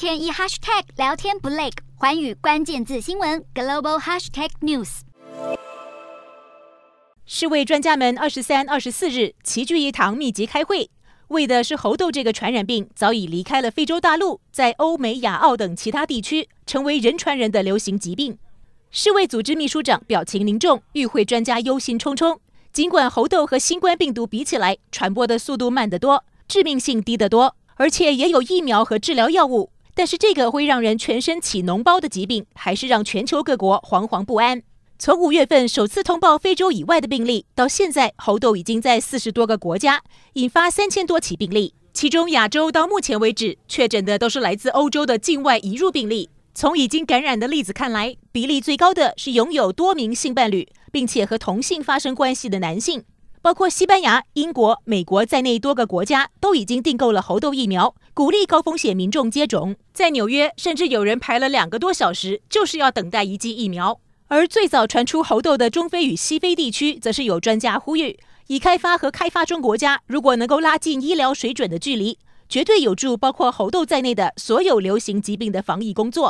天一 hashtag 聊天不累，寰宇关键字新闻 global hashtag news。世卫专家们二十三、二十四日齐聚一堂密集开会，为的是猴痘这个传染病早已离开了非洲大陆，在欧美、亚澳等其他地区成为人传人的流行疾病。世卫组织秘书长表情凝重，与会专家忧心忡忡。尽管猴痘和新冠病毒比起来，传播的速度慢得多，致命性低得多，而且也有疫苗和治疗药物，但是这个会让人全身起脓包的疾病，还是让全球各国惶惶不安。从五月份首次通报非洲以外的病例，到现在，猴痘已经在四十多个国家引发三千多起病例，其中亚洲到目前为止确诊的都是来自欧洲的境外移入病例。从已经感染的例子看来，比例最高的是拥有多名性伴侣。并且和同性发生关系的男性，包括西班牙、英国、美国在内多个国家都已经订购了猴痘疫苗，鼓励高风险民众接种。在纽约，甚至有人排了两个多小时，就是要等待一剂疫苗。而最早传出猴痘的中非与西非地区，则是有专家呼吁，已开发和开发中国家如果能够拉近医疗水准的距离，绝对有助包括猴痘在内的所有流行疾病的防疫工作。